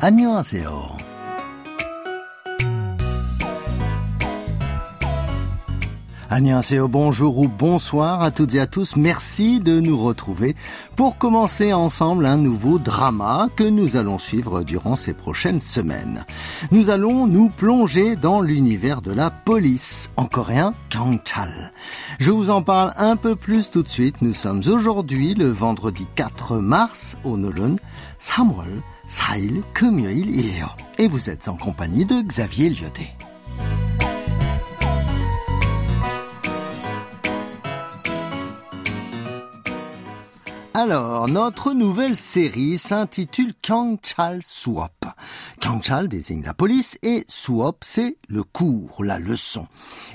안녕하세요. Annyeonghaseyo, bonjour ou bonsoir à toutes et à tous. Merci de nous retrouver pour commencer ensemble un nouveau drama que nous allons suivre durant ces prochaines semaines. Nous allons nous plonger dans l'univers de la police, en coréen Gangchal. Je vous en parle un peu plus tout de suite. Nous sommes aujourd'hui le vendredi 4 mars au Nolon, 3월 4일 금요일이에요. Et vous êtes en compagnie de Xavier Lyoté. Alors, notre nouvelle série s'intitule Kyangchal Swap. Kyangchal désigne la police et Swap c'est le cours, la leçon.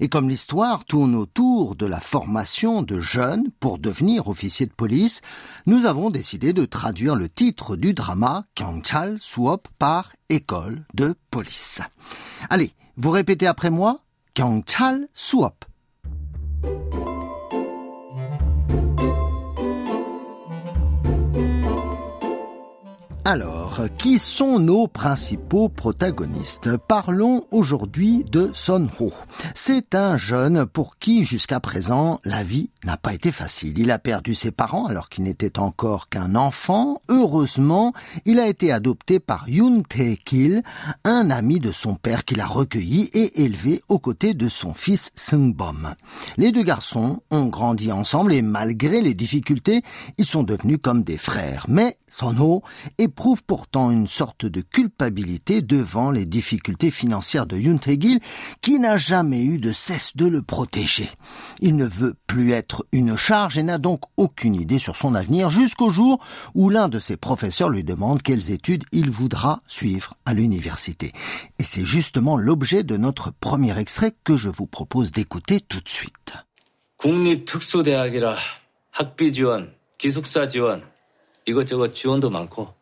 Et comme l'histoire tourne autour de la formation de jeunes pour devenir officiers de police, nous avons décidé de traduire le titre du drama Kyangchal Swap par école de police. Allez, vous répétez après moi Kyangchal Swap. Alors, qui sont nos principaux protagonistes? Parlons aujourd'hui de Son Ho. C'est un jeune pour qui, jusqu'à présent, la vie n'a pas été facile. Il a perdu ses parents alors qu'il n'était encore qu'un enfant. Heureusement, il a été adopté par Yoon Tae-kil, un ami de son père qu'il a recueilli et élevé aux côtés de son fils Seung-bom. Les deux garçons ont grandi ensemble et malgré les difficultés, ils sont devenus comme des frères. Mais Son Ho est éprouve pourtant une sorte de culpabilité devant les difficultés financières de Yoon Tae-gil, qui n'a jamais eu de cesse de le protéger. Il ne veut plus être une charge et n'a donc aucune idée sur son avenir jusqu'au jour où l'un de ses professeurs lui demande quelles études il voudra suivre à l'université. Et c'est justement l'objet de notre premier extrait que je vous propose d'écouter tout de suite. 국립특수대학이라 학비 지원, 기숙사 지원, 이것저것 지원도 많고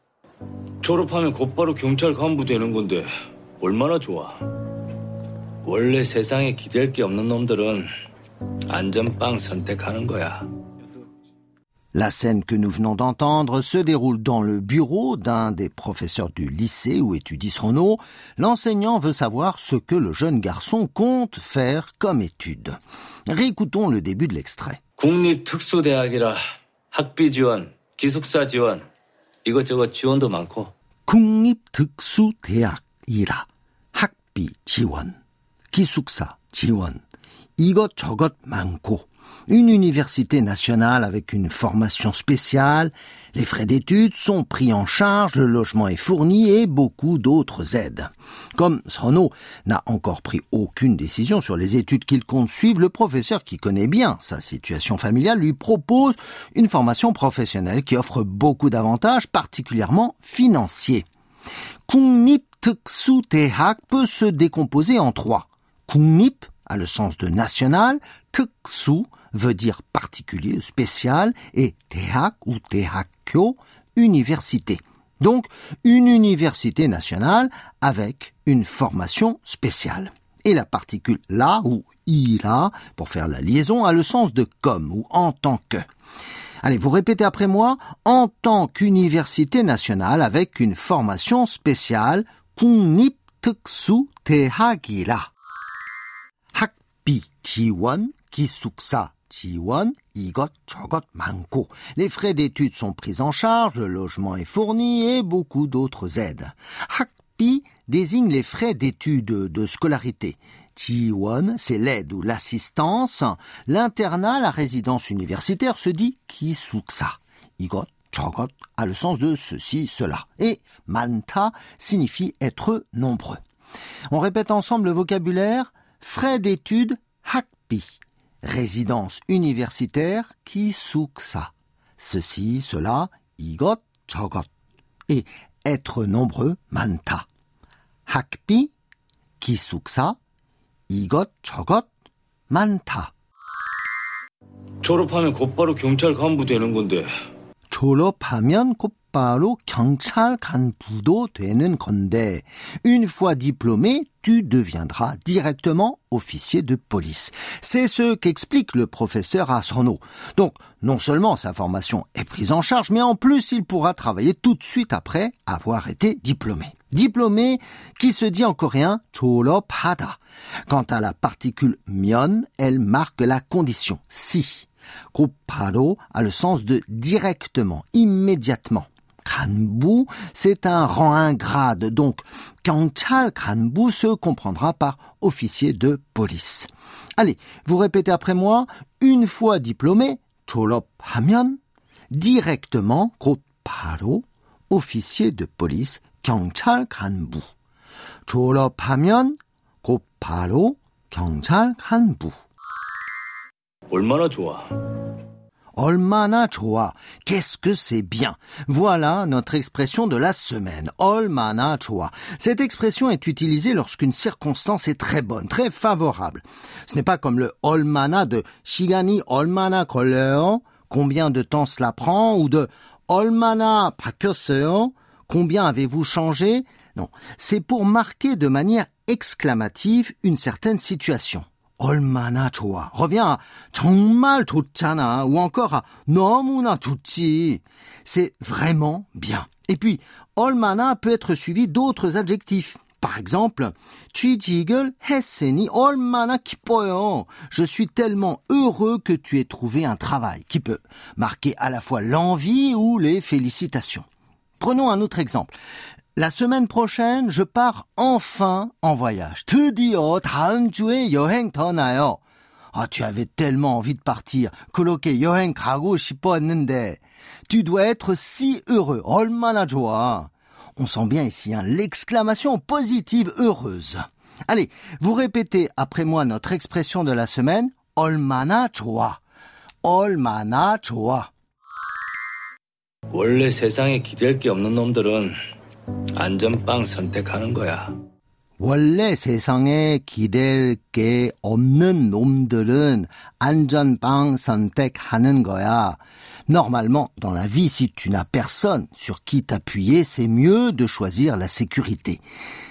졸업하면 곧바로 경찰 간부 되는 건데 얼마나 좋아. 원래 세상에 기댈 게 없는 놈들은 안전빵 선택하는 거야. La scène que nous venons d'entendre se déroule dans le bureau d'un des professeurs du lycée où étudie Sono. L'enseignant veut savoir ce que le jeune garçon compte faire comme étude. Réécoutons le début de l'extrait. 국립특수대학이라 학비 지원, 기숙사 지원, 이것저것 지원도 많고. 국립특수대학이라 학비 지원, 기숙사 지원, 이것저것 많고. Une université nationale avec une formation spéciale, les frais d'études sont pris en charge, le logement est fourni et beaucoup d'autres aides. Comme Sono n'a encore pris aucune décision sur les études qu'il compte suivre, le professeur qui connaît bien sa situation familiale lui propose une formation professionnelle qui offre beaucoup d'avantages, particulièrement financiers. Kungnip Tehak peut se décomposer en trois. Kungnip a le sens de national, tuksu veut dire particulier, spécial, et tehak ou tehakyo, université. Donc, une université nationale avec une formation spéciale. Et la particule la ou ira, pour faire la liaison, a le sens de comme ou en tant que. Allez, vous répétez après moi, en tant qu'université nationale avec une formation spéciale, kunip teksu tehagila. 지원 기숙사 지원 이것 저것 많고. Les frais d'études sont pris en charge, le logement est fourni et beaucoup d'autres aides. 학비 désigne les frais d'études de scolarité. 지원, c'est l'aide ou l'assistance. L'internat, la résidence universitaire se dit 기숙사. 이것 저것 a le sens de ceci, cela. Et 많다 signifie être nombreux. On répète ensemble le vocabulaire frais d'études Pi, résidence universitaire qui souksa. Ceci, cela, igot, jogot. Et être nombreux, manta. Hakpi, qui souksa, igot, jogot, manta. 졸업하면 곧바로 경찰 간부 되는 건데. 졸업하면 곧 바로 경찰 간부도 되는 건데. Une fois diplômé, tu deviendras directement officier de police. C'est ce qu'explique le professeur à Sono. Donc, non seulement sa formation est prise en charge, mais en plus il pourra travailler tout de suite après avoir été diplômé. Diplômé qui se dit en coréen 졸업하다. Quant à la particule mion, elle marque la condition si. Koparo a le sens de directement, immédiatement. Kanbu, c'est un rang, un grade, donc Kanchal Kanbu se comprendra par officier de police. Allez, vous répétez après moi, une fois diplômé, 졸업하면, directement, 곧바로, officier de police, 경찰 간부. 졸업하면 곧바로 경찰 간부. 얼마나 좋아. Olmana choa. Qu'est-ce que c'est bien? Voilà notre expression de la semaine. Olmana. Cette expression est utilisée lorsqu'une circonstance est très bonne, très favorable. Ce n'est pas comme le olmana de shigani olmana koleo, combien de temps cela prend, ou de olmana pakoseo, combien avez-vous changé? Non. C'est pour marquer de manière exclamative une certaine situation. 얼마나 좋아. Revient à 정말 좋잖아 ou encore à 너무나 좋지. C'est vraiment bien. Et puis 얼마나 peut être suivi d'autres adjectifs. Par exemple, 취직을 했으니 얼마나 기뻐요. Je suis tellement heureux que tu aies trouvé un travail qui peut marquer à la fois l'envie ou les félicitations. Prenons un autre exemple. La semaine prochaine, je pars enfin en voyage. 드디어 다음 주에 여행 떠나요. Ah, tu avais tellement envie de partir. 그렇게 여행 가고 싶었는데. Tu dois être si heureux. 얼마나 좋아. On sent bien ici hein, l'exclamation positive heureuse. Allez, vous répétez après moi notre expression de la semaine. 얼마나 좋아. 얼마나 좋아. 원래 세상에 기댈 게 없는 놈들은 안전빵 선택하는 거야. 원래 세상에 기댈 게 없는 놈들은 안전빵 선택하는 거야. Normalement, dans la vie, si tu n'as personne sur qui t'appuyer, c'est mieux de choisir la sécurité.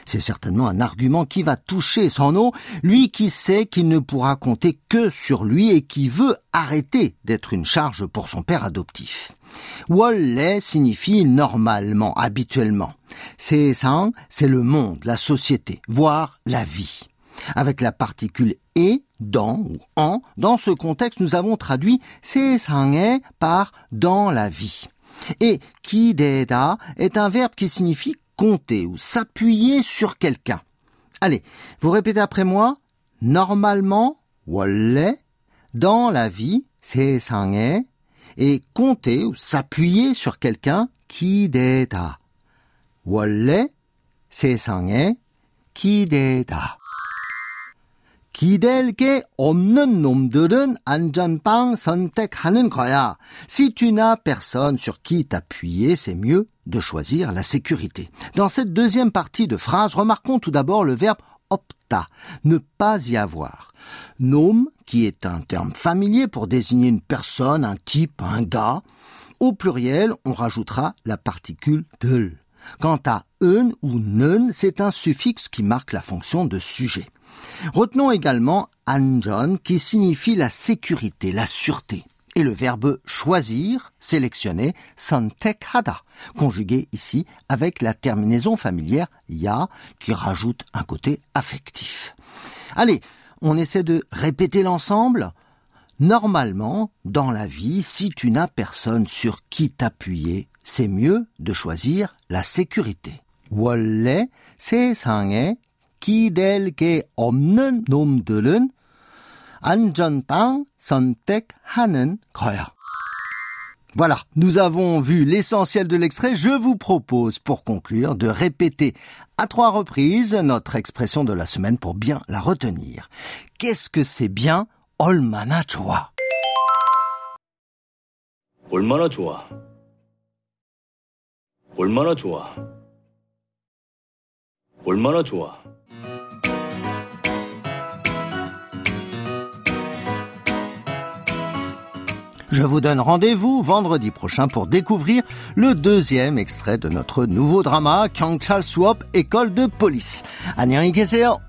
C'est certainement un argument qui va toucher son eau, lui qui sait qu'il ne pourra compter que sur lui et qui veut arrêter d'être une charge pour son père adoptif. Wolle signifie normalement, habituellement. Seesang, c'est le monde, la société, voire la vie. Avec la particule et, dans ou en, dans ce contexte, nous avons traduit seesang에 par dans la vie. Et kideda est un verbe qui signifie compter ou s'appuyer sur quelqu'un. Allez, vous répétez après moi. Normalement, wolle, dans la vie, seesang에, et compter ou s'appuyer sur quelqu'un, kideda. 원래 세상에 기대다. 기댈 게 없는 놈들은 안전빵 선택하는 거야. Si tu n'as personne sur qui t'appuyer, c'est mieux de choisir la sécurité. Dans cette deuxième partie de phrase, remarquons tout d'abord le verbe opta, ne pas y avoir. Nom, qui est un terme familier pour désigner une personne, un type, un gars. Au pluriel, on rajoutera la particule de. Quant à un ou neun, c'est un suffixe qui marque la fonction de sujet. Retenons également anjon qui signifie la sécurité, la sûreté, et le verbe choisir, sélectionner, santekhada, conjugué ici avec la terminaison familière ya qui rajoute un côté affectif. Allez, on essaie de répéter l'ensemble. Normalement, dans la vie, si tu n'as personne sur qui t'appuyer, c'est mieux de choisir la sécurité. 원래 세상에 기댈 게 없는 놈들은 안전빵 선택하는 거야. Voilà, nous avons vu l'essentiel de l'extrait. Je vous propose, pour conclure, de répéter à trois reprises notre expression de la semaine pour bien la retenir. Qu'est-ce que c'est bien 얼마나 좋아? 얼마나 좋아. 얼마나 좋아. 얼마나 좋아. Je vous donne rendez-vous vendredi prochain pour découvrir le deuxième extrait de notre nouveau drama Kyangchal Swap École de police. 안녕히 계세요.